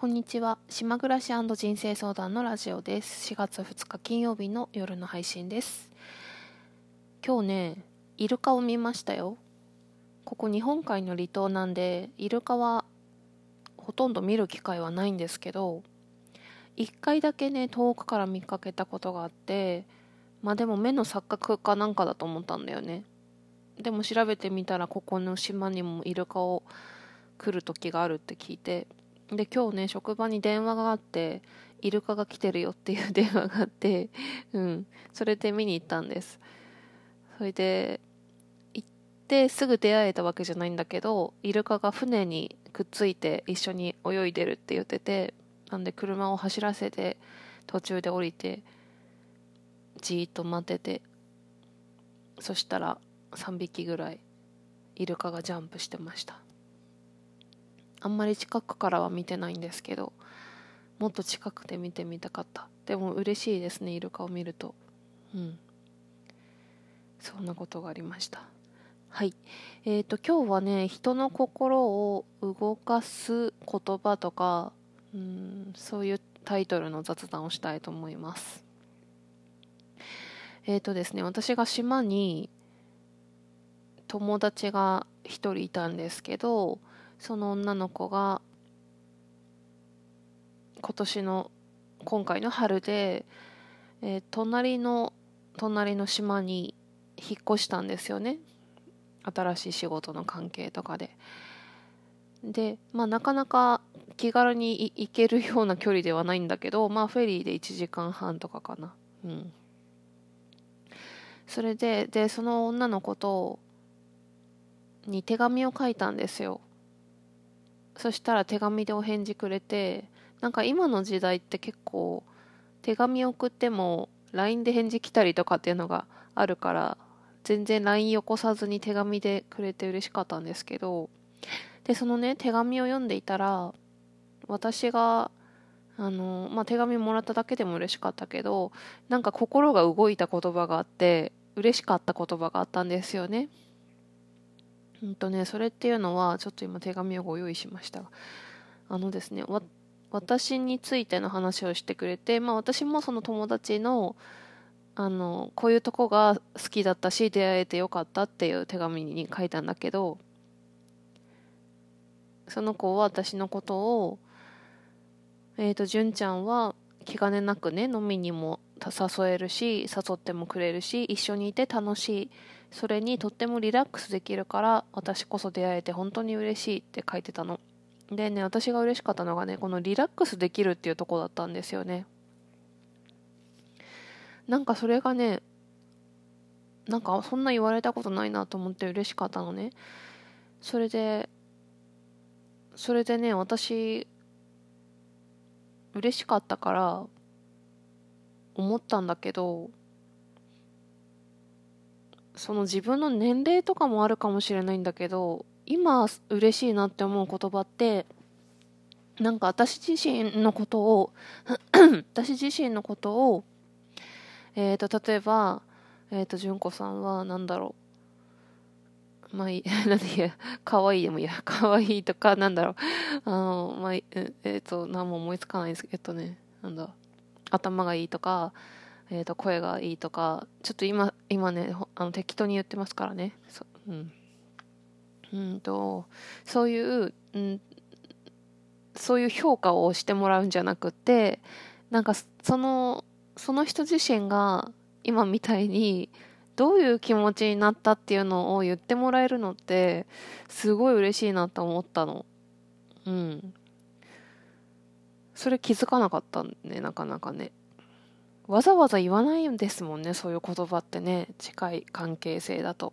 こんにちは。島暮らし人生相談のラジオです。4月2日金曜日の夜の配信です。今日ねイルカを見ましたよ。ここ日本海の離島なんでイルカはほとんど見る機会はないんですけど1回だけね遠くから見かけたことがあってまあでも目の錯覚かなんかだと思ったんだよね。でも調べてみたらここの島にもイルカを来る時があるって聞いてで今日ね職場に電話があってイルカが来てるよっていう電話があってうん。それで見に行ったんです。それで行ってすぐ出会えたわけじゃないんだけどイルカが船にくっついて一緒に泳いでるって言っててなんで車を走らせて途中で降りてじーっと待っててそしたら3匹ぐらいイルカがジャンプしてました。あんまり近くからは見てないんですけどもっと近くで見てみたかった。でも嬉しいですねイルカを見ると。うん。そんなことがありました。はい。えーと今日はね人の心を動かす言葉とかうんそういうタイトルの雑談をしたいと思います。えっ、ー、とですね私が島に友達が一人いたんですけどその女の子が今年の今回の春で、えー、隣の隣の島に引っ越したんですよね。新しい仕事の関係とかで。でまあなかなか気軽に行けるような距離ではないんだけどまあフェリーで1時間半とかかな。うん。それででその女の子とに手紙を書いたんですよ。そしたら手紙でお返事くれてなんか今の時代って結構手紙送っても LINE で返事来たりとかっていうのがあるから全然 LINE よこさずに手紙でくれて嬉しかったんですけどでそのね手紙を読んでいたら私があの、まあ、手紙もらっただけでも嬉しかったけどなんか心が動いた言葉があって嬉しかった言葉があったんですよね。うんとね、それっていうのは、ちょっと今手紙をご用意しましたが、あのですね、私についての話をしてくれて、まあ私もその友達の、あの、こういうとこが好きだったし、出会えてよかったっていう手紙に書いたんだけど、その子は私のことを、えっ、ー、と、純ちゃんは気兼ねなくね、飲みにも誘えるし、誘ってもくれるし、一緒にいて楽しい。それにとってもリラックスできるから私こそ出会えて本当に嬉しいって書いてたの。でね私が嬉しかったのがねこのリラックスできるっていうとこだったんですよね。なんかそれがねなんかそんな言われたことないなと思って嬉しかったのね。それでそれでね私嬉しかったから思ったんだけどその自分の年齢とかもあるかもしれないんだけど今嬉しいなって思う言葉ってなんか私自身のことを 私自身のことをえっ、ー、と例えばえっ、ー、と純子さんは何だろう。まあいい、なんでいや、可愛いでもいいや、可愛いとか、なんだろう、あの、まあ、えっ、ー、と、何も思いつかないですけどね、なんだ、頭がいいとか、えー、と声がいいとかちょっと今今ねあの適当に言ってますからね。そ,、うん、うんとそういう、うん、そういう評価をしてもらうんじゃなくてなんかそのその人自身が今みたいにどういう気持ちになったっていうのを言ってもらえるのってすごい嬉しいなと思ったの。うん。それ気づかなかったねなかなかね。わざわざ言わないんですもんねそういう言葉ってね近い関係性だと。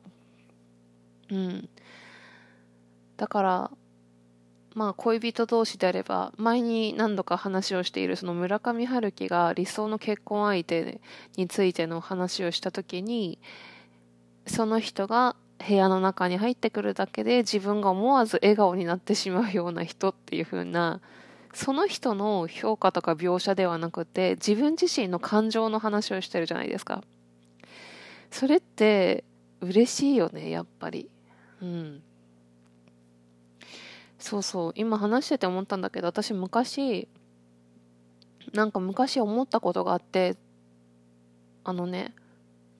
うん。だからまあ恋人同士であれば前に何度か話をしているその村上春樹が理想の結婚相手についての話をした時にその人が部屋の中に入ってくるだけで自分が思わず笑顔になってしまうような人っていう風なその人の評価とか描写ではなくて自分自身の感情の話をしてるじゃないですか。それって嬉しいよねやっぱり。うん。そうそう。今話してて思ったんだけど私昔なんか昔思ったことがあってあのね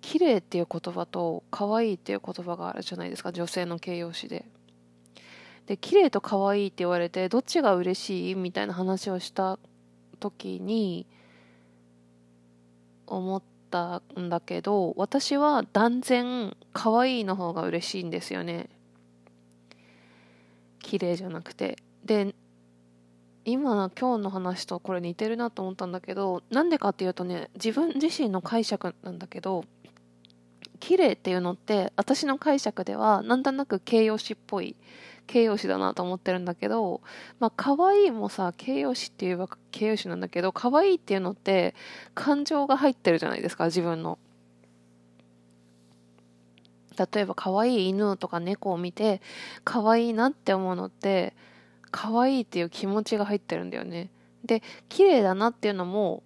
綺麗っていう言葉と可愛いっていう言葉があるじゃないですか女性の形容詞で。で綺麗と可愛いって言われてどっちが嬉しいみたいな話をした時に思ったんだけど私は断然可愛いの方が嬉しいんですよね。綺麗じゃなくて。で今今日の話とこれ似てるなと思ったんだけどなんでかっていうとね自分自身の解釈なんだけど綺麗っていうのって私の解釈ではなんとなく形容詞っぽい形容詞だなと思ってるんだけどまあ可愛いもさ形容詞って言えば形容詞なんだけど可愛いっていうのって感情が入ってるじゃないですか自分の。例えば可愛い犬とか猫を見て可愛いなって思うのって可愛いっていう気持ちが入ってるんだよね。で、綺麗だなっていうのも、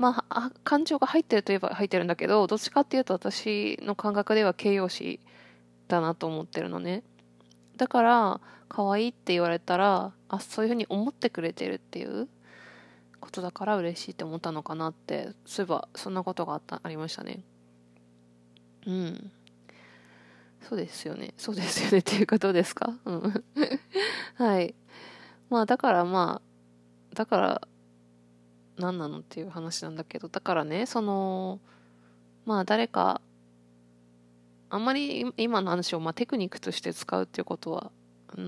まあ、感情が入ってるといえば入ってるんだけど、どっちかっていうと私の感覚では形容詞だなと思ってるのね。だから、可愛いって言われたら、あ、そういうふうに思ってくれてるっていうことだから嬉しいって思ったのかなって、そういえばそんなことがあったありましたね。うん。そうですよね。そうですよねっていうかどうですか？うん。はい。まあだからまあだから何なのっていう話なんだけどだからねそのまあ誰かあんまり今の話をまあテクニックとして使うっていうことは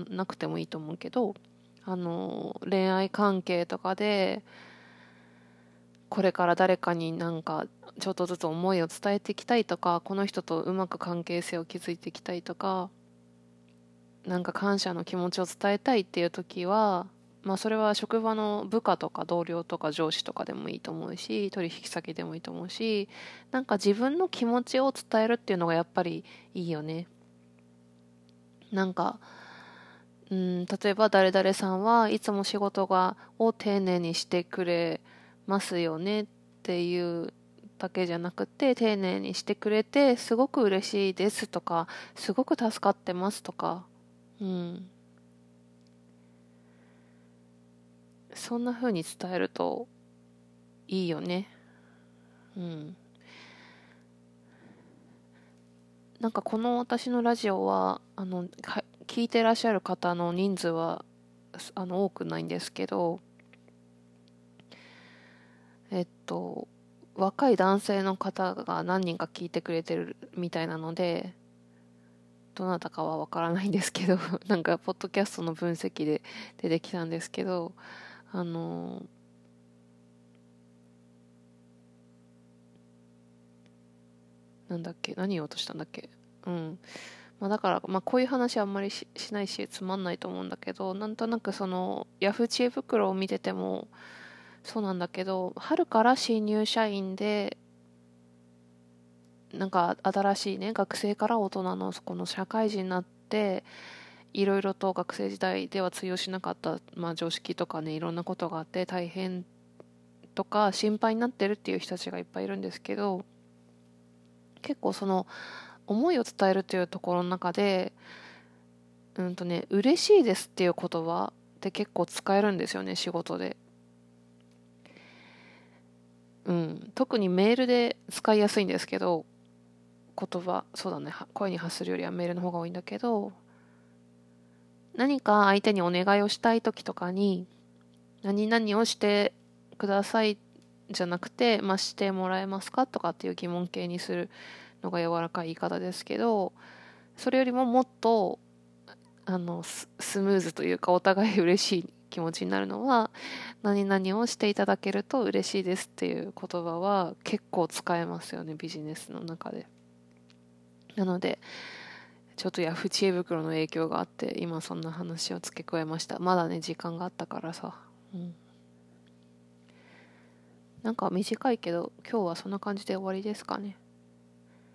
なくてもいいと思うけどあの恋愛関係とかでこれから誰かになんかちょっとずつ思いを伝えていきたいとかこの人とうまく関係性を築いていきたいとかなんか感謝の気持ちを伝えたいっていう時はまあそれは職場の部下とか同僚とか上司とかでもいいと思うし取引先でもいいと思うしなんか自分の気持ちを伝えるっていうのがやっぱりいいよねなんかうん例えば誰々さんはいつも仕事がを丁寧にしてくれますよねっていうだけじゃなくて丁寧にしてくれてすごく嬉しいですとかすごく助かってますとかうん。そんな風に伝えるといいよね。うん。なんかこの私のラジオはあの聞いてらっしゃる方の人数はあの多くないんですけどえっと若い男性の方が何人か聞いてくれてるみたいなのでどなたかはわからないんですけどなんかポッドキャストの分析で出てきたんですけどあのなんだっけ何言おうとしたんだっけ。うん。まあ、だから、まあ、こういう話あんまりしないしつまんないと思うんだけどなんとなくそのヤフー知恵袋を見ててもそうなんだけど春から新入社員でなんか新しいね学生から大人のそこの社会人になっていろいろと学生時代では通用しなかった、まあ、常識とかねいろんなことがあって大変とか心配になってるっていう人たちがいっぱいいるんですけど結構その思いを伝えるというところの中でうんとね嬉しいですっていう言葉って結構使えるんですよね仕事で。うん、特にメールで使いやすいんですけど言葉。そうだね。声に発するよりはメールの方が多いんだけど何か相手にお願いをしたい時とかに何々をしてくださいじゃなくて、まあ、してもらえますかとかっていう疑問形にするのが柔らかい言い方ですけどそれよりももっとあのスムーズというかお互い嬉しい気持ちになるのは何々をしていただけると嬉しいですっていう言葉は結構使えますよねビジネスの中で。なのでちょっとヤフー知恵袋の影響があって今そんな話を付け加えました。まだね時間があったからさ。うん。なんか短いけど今日はそんな感じで終わりですかね。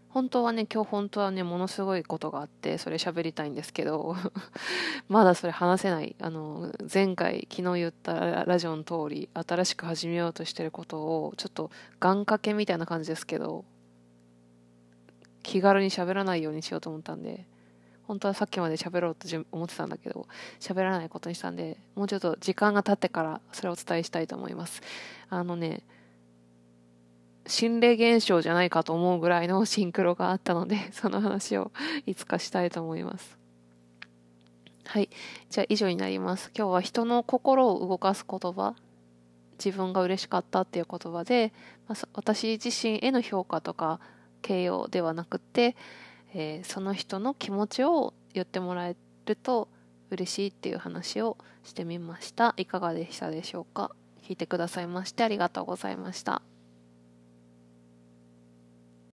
本当はね今日本当はねものすごいことがあってそれ喋りたいんですけど まだそれ話せない。あの前回昨日言ったラジオの通り新しく始めようとしてることをちょっと願掛けみたいな感じですけど気軽に喋らないようにしようと思ったんで本当はさっきまで喋ろうと思ってたんだけど喋らないことにしたんでもうちょっと時間が経ってからそれをお伝えしたいと思います。あのね心霊現象じゃないかと思うぐらいの シンクロがあったのでその話を いつかしたいと思います。はい。じゃあ以上になります。今日は人の心を動かす言葉自分が嬉しかったっていう言葉で、まあ、私自身への評価とか形容ではなくて、えー、その人の気持ちを言ってもらえると嬉しいっていう話をしてみましたいかがでしたでしょうか？聞いてくださいましてありがとうございました。